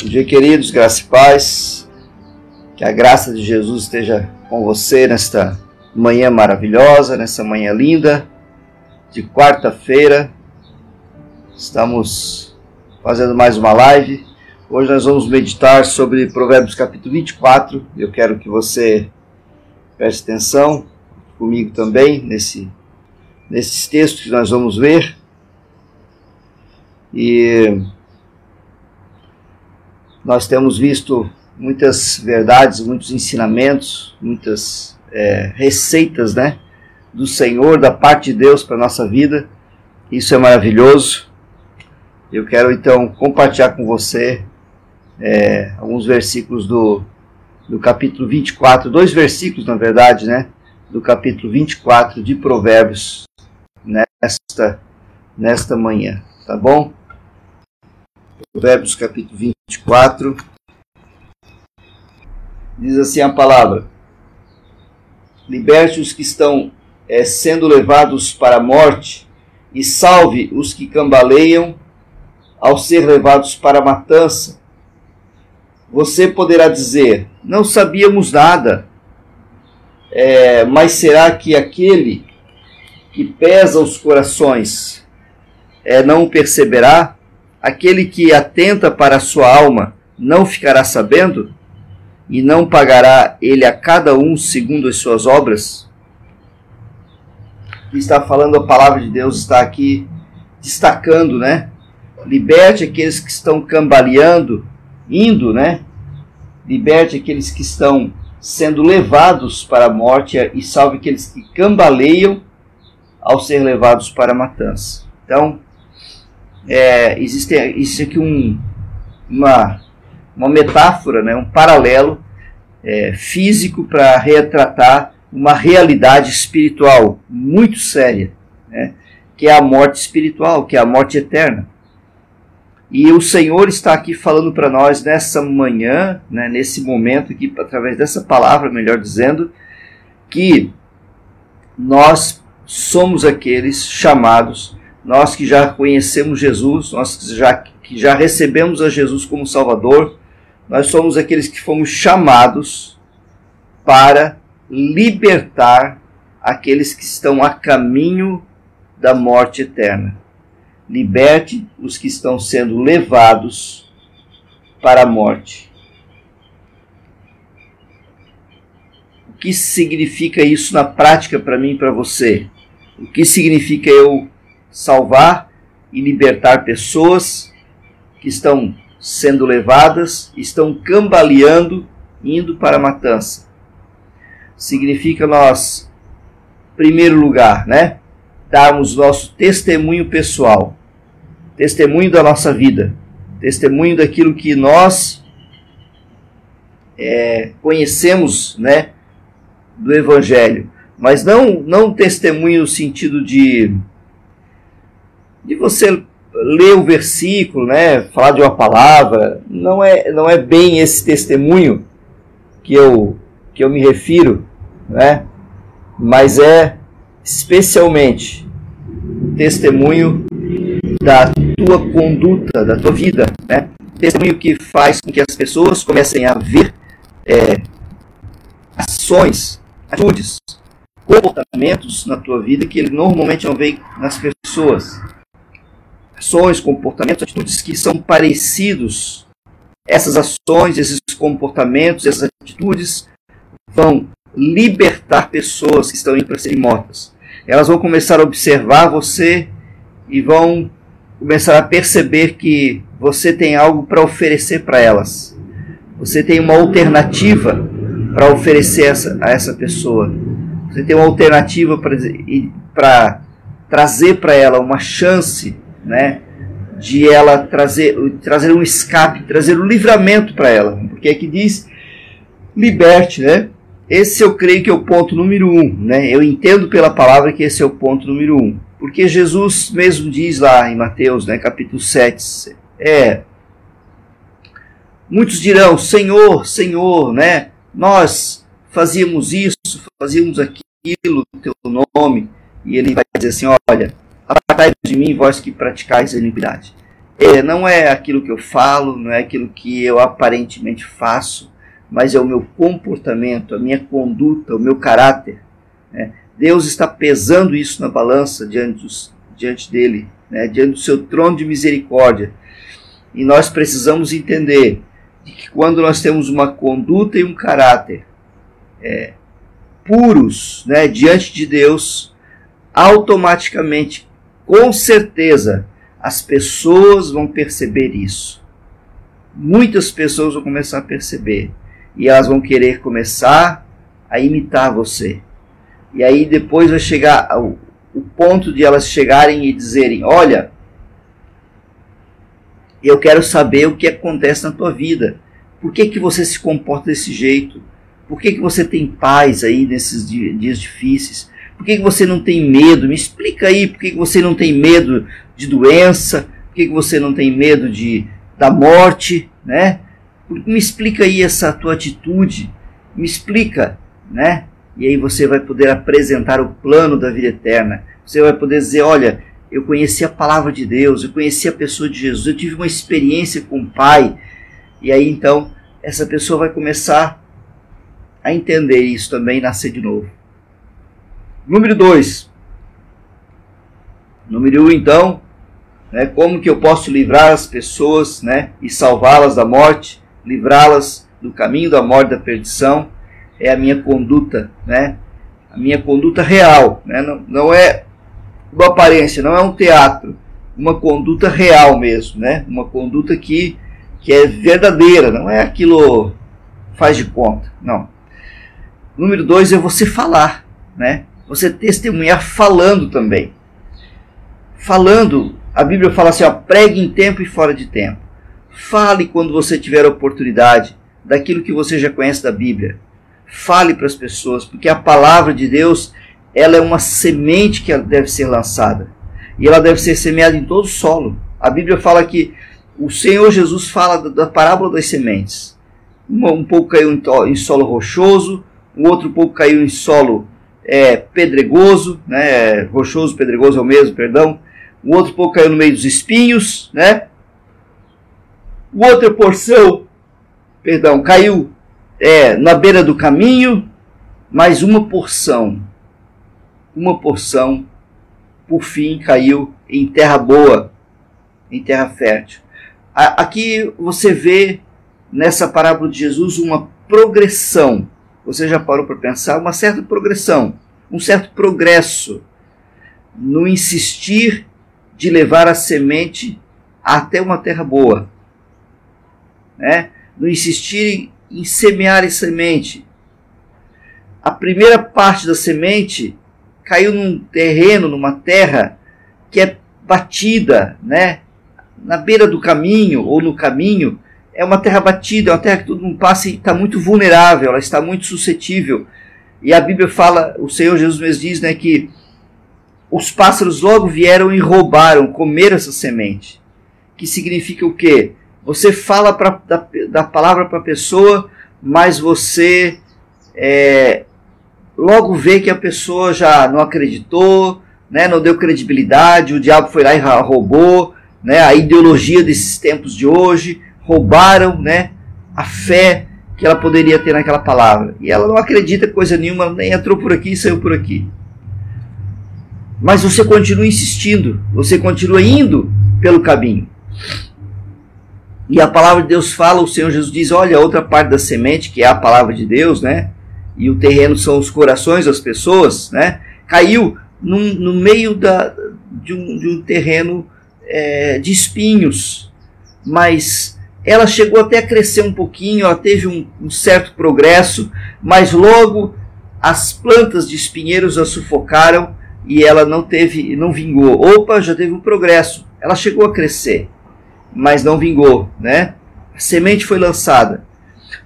Bom dia, queridos, graça e paz. Que a graça de Jesus esteja com você nesta manhã maravilhosa, nessa manhã linda de quarta-feira. Estamos fazendo mais uma live. Hoje nós vamos meditar sobre Provérbios capítulo 24. Eu quero que você preste atenção comigo também nesse, nesses textos que nós vamos ver. E nós temos visto muitas verdades, muitos ensinamentos, muitas é, receitas, né, do Senhor, da parte de Deus para a nossa vida. Isso é maravilhoso. Eu quero então compartilhar com você é, alguns versículos do, do capítulo 24, dois versículos na verdade, né, do capítulo 24 de Provérbios nesta, nesta manhã, tá bom? Provérbios capítulo 24. Diz assim a palavra: Liberte os que estão é, sendo levados para a morte, e salve os que cambaleiam ao ser levados para a matança. Você poderá dizer: Não sabíamos nada. É, mas será que aquele que pesa os corações é, não perceberá? Aquele que atenta para a sua alma não ficará sabendo? E não pagará ele a cada um segundo as suas obras? Está falando a palavra de Deus, está aqui destacando, né? Liberte aqueles que estão cambaleando, indo, né? Liberte aqueles que estão sendo levados para a morte e salve aqueles que cambaleiam ao ser levados para a matança. Então, é, existe, existe aqui um, uma, uma metáfora, né, um paralelo é, físico para retratar uma realidade espiritual muito séria, né, que é a morte espiritual, que é a morte eterna. E o Senhor está aqui falando para nós nessa manhã, né, nesse momento aqui, através dessa palavra, melhor dizendo, que nós somos aqueles chamados nós que já conhecemos Jesus, nós que já, que já recebemos a Jesus como Salvador, nós somos aqueles que fomos chamados para libertar aqueles que estão a caminho da morte eterna. Liberte os que estão sendo levados para a morte. O que significa isso na prática para mim e para você? O que significa eu salvar e libertar pessoas que estão sendo levadas, estão cambaleando, indo para a matança. Significa nós, primeiro lugar, né, darmos nosso testemunho pessoal, testemunho da nossa vida, testemunho daquilo que nós é, conhecemos, né, do Evangelho, mas não não testemunho no sentido de de você ler o versículo, né, falar de uma palavra, não é, não é bem esse testemunho que eu, que eu me refiro, né, mas é especialmente testemunho da tua conduta, da tua vida, né, testemunho que faz com que as pessoas comecem a ver é, ações, atitudes, comportamentos na tua vida que ele normalmente não vê nas pessoas ações, comportamentos, atitudes que são parecidos. Essas ações, esses comportamentos, essas atitudes vão libertar pessoas que estão indo para serem mortas. Elas vão começar a observar você e vão começar a perceber que você tem algo para oferecer para elas. Você tem uma alternativa para oferecer essa, a essa pessoa. Você tem uma alternativa para trazer para ela uma chance né, de ela trazer, trazer um escape, trazer um livramento para ela. Porque aqui diz liberte, né? Esse eu creio que é o ponto número um, né? Eu entendo pela palavra que esse é o ponto número um. Porque Jesus mesmo diz lá em Mateus, né, capítulo 7, é, muitos dirão, Senhor, Senhor, né, nós fazíamos isso, fazíamos aquilo teu nome, e ele vai dizer assim, olha, apartai de mim, vós que praticais a iniquidade. É, não é aquilo que eu falo, não é aquilo que eu aparentemente faço, mas é o meu comportamento, a minha conduta, o meu caráter. Né? Deus está pesando isso na balança diante, dos, diante dele, né? diante do seu trono de misericórdia. E nós precisamos entender que quando nós temos uma conduta e um caráter é, puros né, diante de Deus, automaticamente, com certeza, as pessoas vão perceber isso. Muitas pessoas vão começar a perceber. E elas vão querer começar a imitar você. E aí depois vai chegar o, ponto de elas chegarem e dizerem: Olha, eu quero saber o que acontece na tua vida. Por que, que você se comporta desse jeito? Por que, que você tem paz aí nesses dias difíceis? Por que, que você não tem medo? Me explica aí por que, que você não tem medo de doença? Por que, que você não tem medo de, da morte? Né? Me explica aí essa tua atitude. Me explica, né? E aí você vai poder apresentar o plano da vida eterna. Você vai poder dizer, olha, eu conheci a palavra de Deus, eu conheci a pessoa de Jesus, eu tive uma experiência com o Pai. E aí então essa pessoa vai começar a entender isso também e nascer de novo. Número 2. Número 1, um, então, né, como que eu posso livrar as pessoas né, e salvá-las da morte, livrá-las do caminho da morte, da perdição, é a minha conduta, né, a minha conduta real, né, não, não é uma aparência, não é um teatro, uma conduta real mesmo, né, uma conduta que, que é verdadeira, não é aquilo faz de conta, não. Número dois é você falar, né? Você testemunhar falando também. Falando, a Bíblia fala assim, ó, pregue em tempo e fora de tempo. Fale quando você tiver a oportunidade daquilo que você já conhece da Bíblia. Fale para as pessoas, porque a palavra de Deus, ela é uma semente que deve ser lançada. E ela deve ser semeada em todo o solo. A Bíblia fala que o Senhor Jesus fala da, parábola das sementes. Um, pouco caiu em solo rochoso, o outro pouco caiu em solo é, pedregoso, né, rochoso, pedregoso é o mesmo, perdão. O outro pouco caiu no meio dos espinhos, né? Outra porção, perdão, caiu é, na beira do caminho, mas uma porção, uma porção, por fim, caiu em terra boa, em terra fértil. Aqui você vê nessa parábola de Jesus uma progressão você já parou para pensar uma certa progressão, um certo progresso no insistir de levar a semente até uma terra boa, né? No insistir em semear a semente. A primeira parte da semente caiu num terreno, numa terra que é batida, né? Na beira do caminho ou no caminho, é uma terra batida, é uma terra que todo mundo passa e está muito vulnerável, ela está muito suscetível. E a Bíblia fala, o Senhor Jesus mesmo diz, né, que os pássaros logo vieram e roubaram, comeram essa semente. Que significa o quê? Você fala pra, da, da palavra para a pessoa, mas você é, logo vê que a pessoa já não acreditou, né, não deu credibilidade, o diabo foi lá e roubou, né, a ideologia desses tempos de hoje roubaram né, a fé que ela poderia ter naquela palavra. E ela não acredita coisa nenhuma, nem entrou por aqui e saiu por aqui. Mas você continua insistindo, você continua indo pelo caminho. E a palavra de Deus fala, o Senhor Jesus diz: olha, a outra parte da semente, que é a palavra de Deus, né? E o terreno são os corações das pessoas, né? Caiu num, no meio da, de, um, de um terreno é, de espinhos. Mas ela chegou até a crescer um pouquinho, ela teve um, um certo progresso, mas logo as plantas de espinheiros a sufocaram e ela não teve, não vingou. Opa, já teve um progresso. Ela chegou a crescer, mas não vingou, né? A semente foi lançada,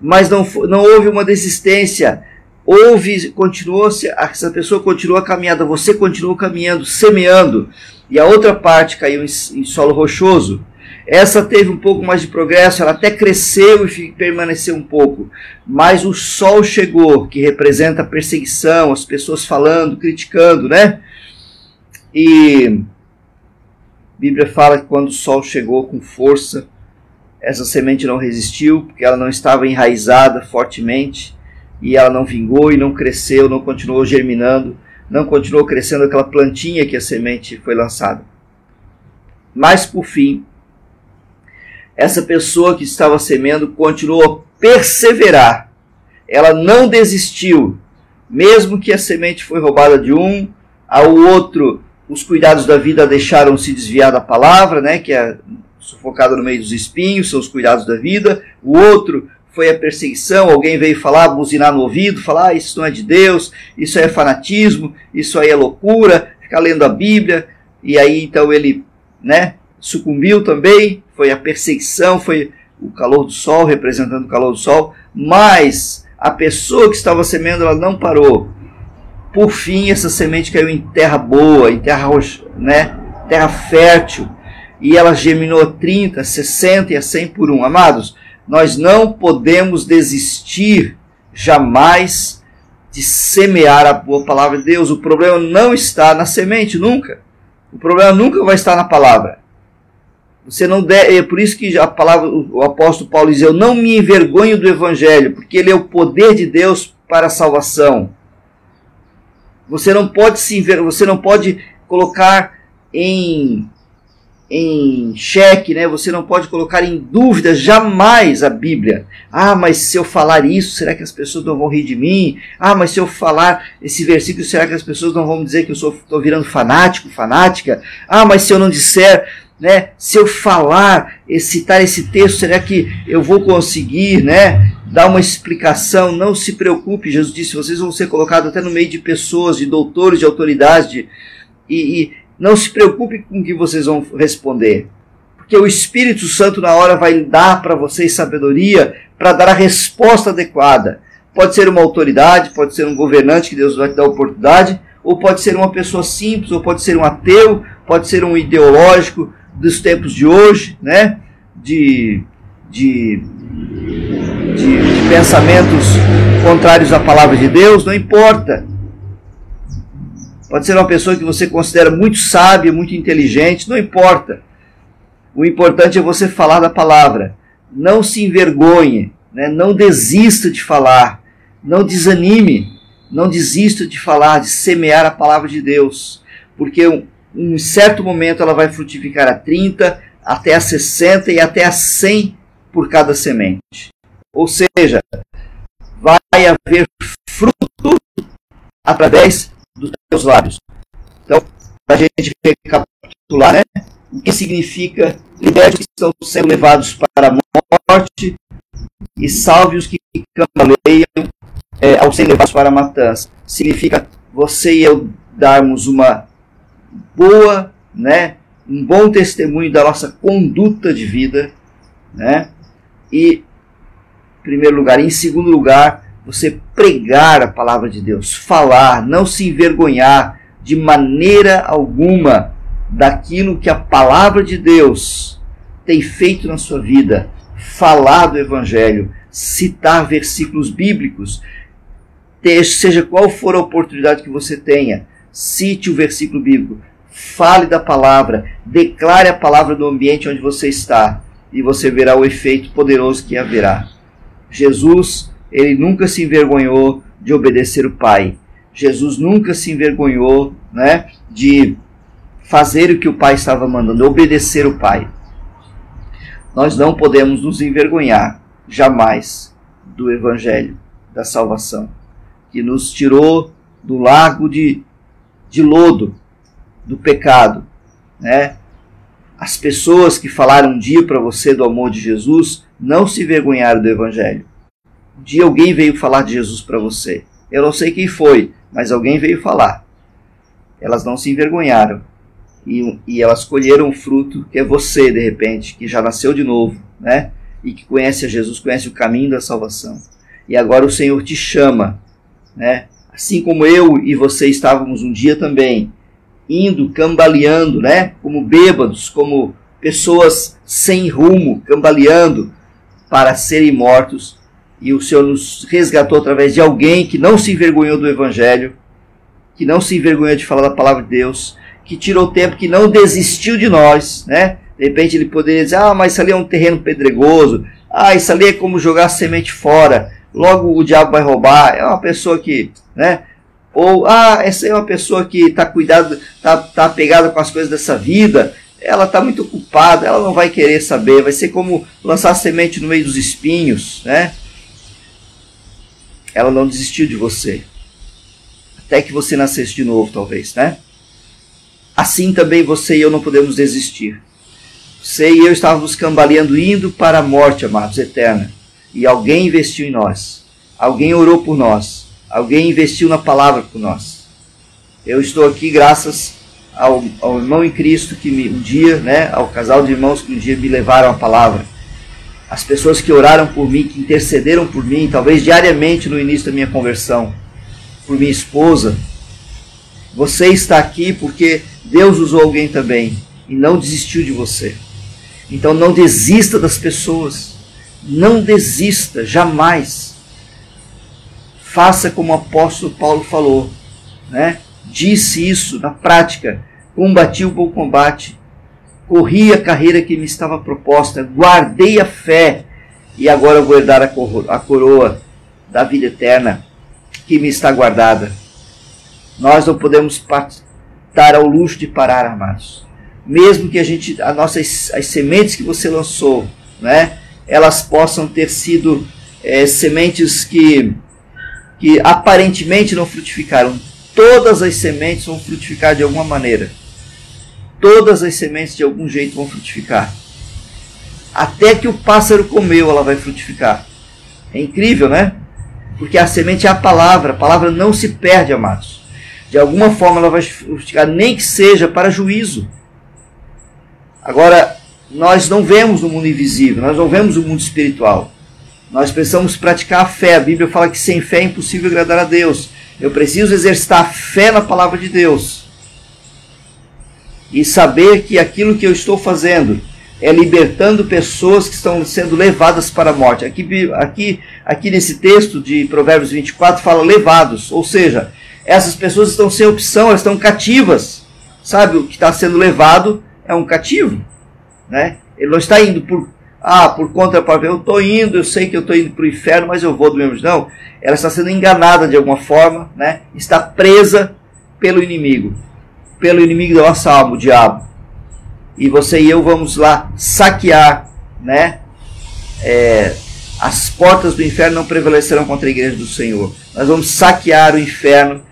mas não, não houve uma desistência. Houve, continuou-se, essa pessoa continuou a caminhada, você continuou caminhando, semeando, e a outra parte caiu em, em solo rochoso. Essa teve um pouco mais de progresso, ela até cresceu e permaneceu um pouco. Mas o sol chegou, que representa a perseguição, as pessoas falando, criticando, né? E Bíblia fala que quando o sol chegou com força, essa semente não resistiu, porque ela não estava enraizada fortemente, e ela não vingou e não cresceu, não continuou germinando, não continuou crescendo aquela plantinha que a semente foi lançada. Mas por fim, essa pessoa que estava semendo continuou a perseverar. Ela não desistiu, mesmo que a semente foi roubada de um, ao outro os cuidados da vida deixaram se desviar da palavra, né, que é sufocada no meio dos espinhos, são os cuidados da vida. O outro foi a perseguição, alguém veio falar, buzinar no ouvido, falar, ah, isso não é de Deus, isso é fanatismo, isso aí é loucura, ficar lendo a Bíblia, e aí então ele, né, sucumbiu também, foi a perseguição, foi o calor do sol, representando o calor do sol, mas a pessoa que estava semendo, ela não parou, por fim, essa semente caiu em terra boa, em terra, né, terra fértil, e ela germinou 30, 60 e a 100 por um. Amados, nós não podemos desistir jamais de semear a boa palavra de Deus. O problema não está na semente, nunca. O problema nunca vai estar na palavra. Você não deve, é por isso que a palavra, o apóstolo Paulo diz: Eu não me envergonho do evangelho, porque ele é o poder de Deus para a salvação você não pode se você não pode colocar em em xeque, né? Você não pode colocar em dúvida jamais a Bíblia. Ah, mas se eu falar isso, será que as pessoas não vão rir de mim? Ah, mas se eu falar esse versículo, será que as pessoas não vão dizer que eu estou virando fanático, fanática? Ah, mas se eu não disser, né? Se eu falar, citar esse texto, será que eu vou conseguir, né? Dar uma explicação? Não se preocupe, Jesus disse, vocês vão ser colocados até no meio de pessoas, de doutores, de autoridade, de, e, e não se preocupe com o que vocês vão responder. Porque o Espírito Santo, na hora, vai dar para vocês sabedoria para dar a resposta adequada. Pode ser uma autoridade, pode ser um governante que Deus vai te dar oportunidade, ou pode ser uma pessoa simples, ou pode ser um ateu, pode ser um ideológico, dos tempos de hoje, né? De, de, de, de pensamentos contrários à palavra de Deus, não importa. Pode ser uma pessoa que você considera muito sábia, muito inteligente, não importa. O importante é você falar da palavra. Não se envergonhe, né? não desista de falar, não desanime, não desista de falar, de semear a palavra de Deus. Porque em certo momento ela vai frutificar a 30, até a 60 e até a 100 por cada semente. Ou seja, vai haver fruto através dos teus lábios. Então, para a gente recapitular, né? O que significa liberte os que estão sendo levados para a morte e salve os que cambaleiam é, ao serem levados para a matança. Significa você e eu darmos uma boa, né, um bom testemunho da nossa conduta de vida, né? E em primeiro lugar, em segundo lugar, você pregar a palavra de Deus, falar, não se envergonhar de maneira alguma daquilo que a palavra de Deus tem feito na sua vida, falar do evangelho, citar versículos bíblicos, seja qual for a oportunidade que você tenha, cite o versículo bíblico, fale da palavra, declare a palavra no ambiente onde você está e você verá o efeito poderoso que haverá. Jesus, ele nunca se envergonhou de obedecer o Pai. Jesus nunca se envergonhou, né, de fazer o que o Pai estava mandando, obedecer o Pai. Nós não podemos nos envergonhar jamais do evangelho da salvação, que nos tirou do lago de, de lodo, do pecado, né? As pessoas que falaram um dia para você do amor de Jesus não se envergonharam do evangelho. Um dia alguém veio falar de Jesus para você. Eu não sei quem foi, mas alguém veio falar. Elas não se envergonharam. E, e elas colheram o fruto que é você, de repente, que já nasceu de novo, né? E que conhece a Jesus, conhece o caminho da salvação. E agora o Senhor te chama, né? Assim como eu e você estávamos um dia também, indo, cambaleando, né? Como bêbados, como pessoas sem rumo, cambaleando para serem mortos. E o Senhor nos resgatou através de alguém que não se envergonhou do Evangelho, que não se envergonhou de falar da palavra de Deus, que tirou tempo, que não desistiu de nós, né? De repente ele poderia dizer, ah, mas isso ali é um terreno pedregoso, ah, isso ali é como jogar semente fora, logo o diabo vai roubar, é uma pessoa que, né? Ou, ah, essa é uma pessoa que está cuidado, está tá pegada com as coisas dessa vida, ela está muito ocupada, ela não vai querer saber, vai ser como lançar semente no meio dos espinhos, né? Ela não desistiu de você. Até que você nascesse de novo, talvez, né? Assim também você e eu não podemos desistir. Você e eu estávamos cambaleando, indo para a morte, amados, eterna. E alguém investiu em nós. Alguém orou por nós. Alguém investiu na palavra por nós. Eu estou aqui graças ao, ao irmão em Cristo que me, um dia, né, ao casal de irmãos que um dia me levaram a palavra. As pessoas que oraram por mim, que intercederam por mim, talvez diariamente no início da minha conversão, por minha esposa. Você está aqui porque Deus usou alguém também e não desistiu de você. Então não desista das pessoas. Não desista, jamais. Faça como o apóstolo Paulo falou, né? Disse isso na prática. Combati o bom combate, corri a carreira que me estava proposta, guardei a fé e agora vou herdar a coroa da vida eterna que me está guardada. Nós não podemos estar ao luxo de parar, amados. Mesmo que a gente, as nossas as sementes que você lançou, né, elas possam ter sido é, sementes que, que aparentemente não frutificaram. Todas as sementes vão frutificar de alguma maneira. Todas as sementes de algum jeito vão frutificar. Até que o pássaro comeu, ela vai frutificar. É incrível, né? Porque a semente é a palavra. A palavra não se perde, amados. De alguma forma ela vai frutificar, nem que seja para juízo. Agora, nós não vemos no mundo invisível, nós não vemos o mundo espiritual. Nós precisamos praticar a fé. A Bíblia fala que sem fé é impossível agradar a Deus. Eu preciso exercitar a fé na palavra de Deus. E saber que aquilo que eu estou fazendo é libertando pessoas que estão sendo levadas para a morte. Aqui, aqui, aqui nesse texto de Provérbios 24 fala levados, ou seja, essas pessoas estão sem opção, elas estão cativas. Sabe, o que está sendo levado é um cativo. Né? Ele não está indo por, ah, por conta para eu estou indo, eu sei que eu estou indo para o inferno, mas eu vou do mesmo. Não, ela está sendo enganada de alguma forma, né? está presa pelo inimigo, pelo inimigo da nossa alma, o diabo e você e eu vamos lá saquear, né? É, as portas do inferno não prevalecerão contra a igreja do Senhor. Nós vamos saquear o inferno,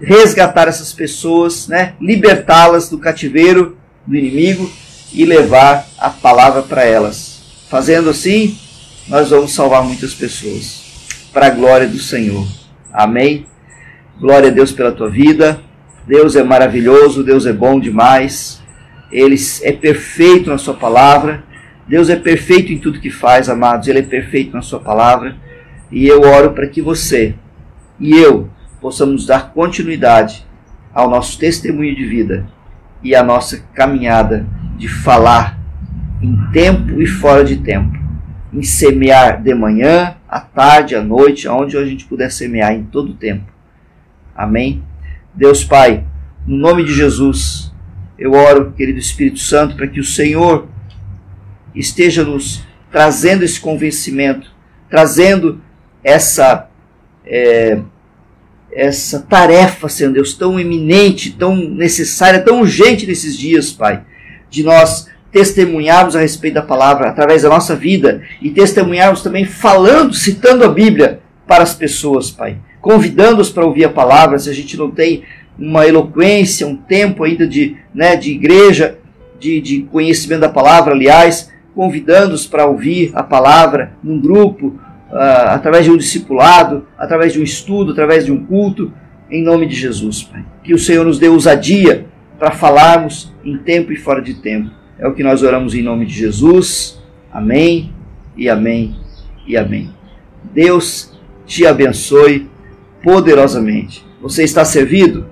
resgatar essas pessoas, né? Libertá-las do cativeiro do inimigo e levar a palavra para elas. Fazendo assim, nós vamos salvar muitas pessoas. Para a glória do Senhor. Amém. Glória a Deus pela tua vida. Deus é maravilhoso, Deus é bom demais. Ele é perfeito na sua palavra. Deus é perfeito em tudo que faz, amados. Ele é perfeito na sua palavra. E eu oro para que você e eu possamos dar continuidade ao nosso testemunho de vida e à nossa caminhada de falar em tempo e fora de tempo, em semear de manhã, à tarde, à noite, aonde a gente puder semear em todo o tempo. Amém? Deus Pai, no nome de Jesus, eu oro, querido Espírito Santo, para que o Senhor esteja nos trazendo esse convencimento, trazendo essa é, essa tarefa, Senhor Deus, tão eminente, tão necessária, tão urgente nesses dias, Pai, de nós testemunharmos a respeito da palavra através da nossa vida e testemunharmos também falando, citando a Bíblia para as pessoas, Pai, convidando-os para ouvir a palavra, se a gente não tem uma eloquência, um tempo ainda de, né, de igreja, de, de conhecimento da palavra, aliás, convidando-os para ouvir a palavra num grupo, uh, através de um discipulado, através de um estudo, através de um culto, em nome de Jesus, Pai. Que o Senhor nos dê ousadia para falarmos em tempo e fora de tempo. É o que nós oramos em nome de Jesus. Amém e amém e amém. Deus te abençoe poderosamente. Você está servido?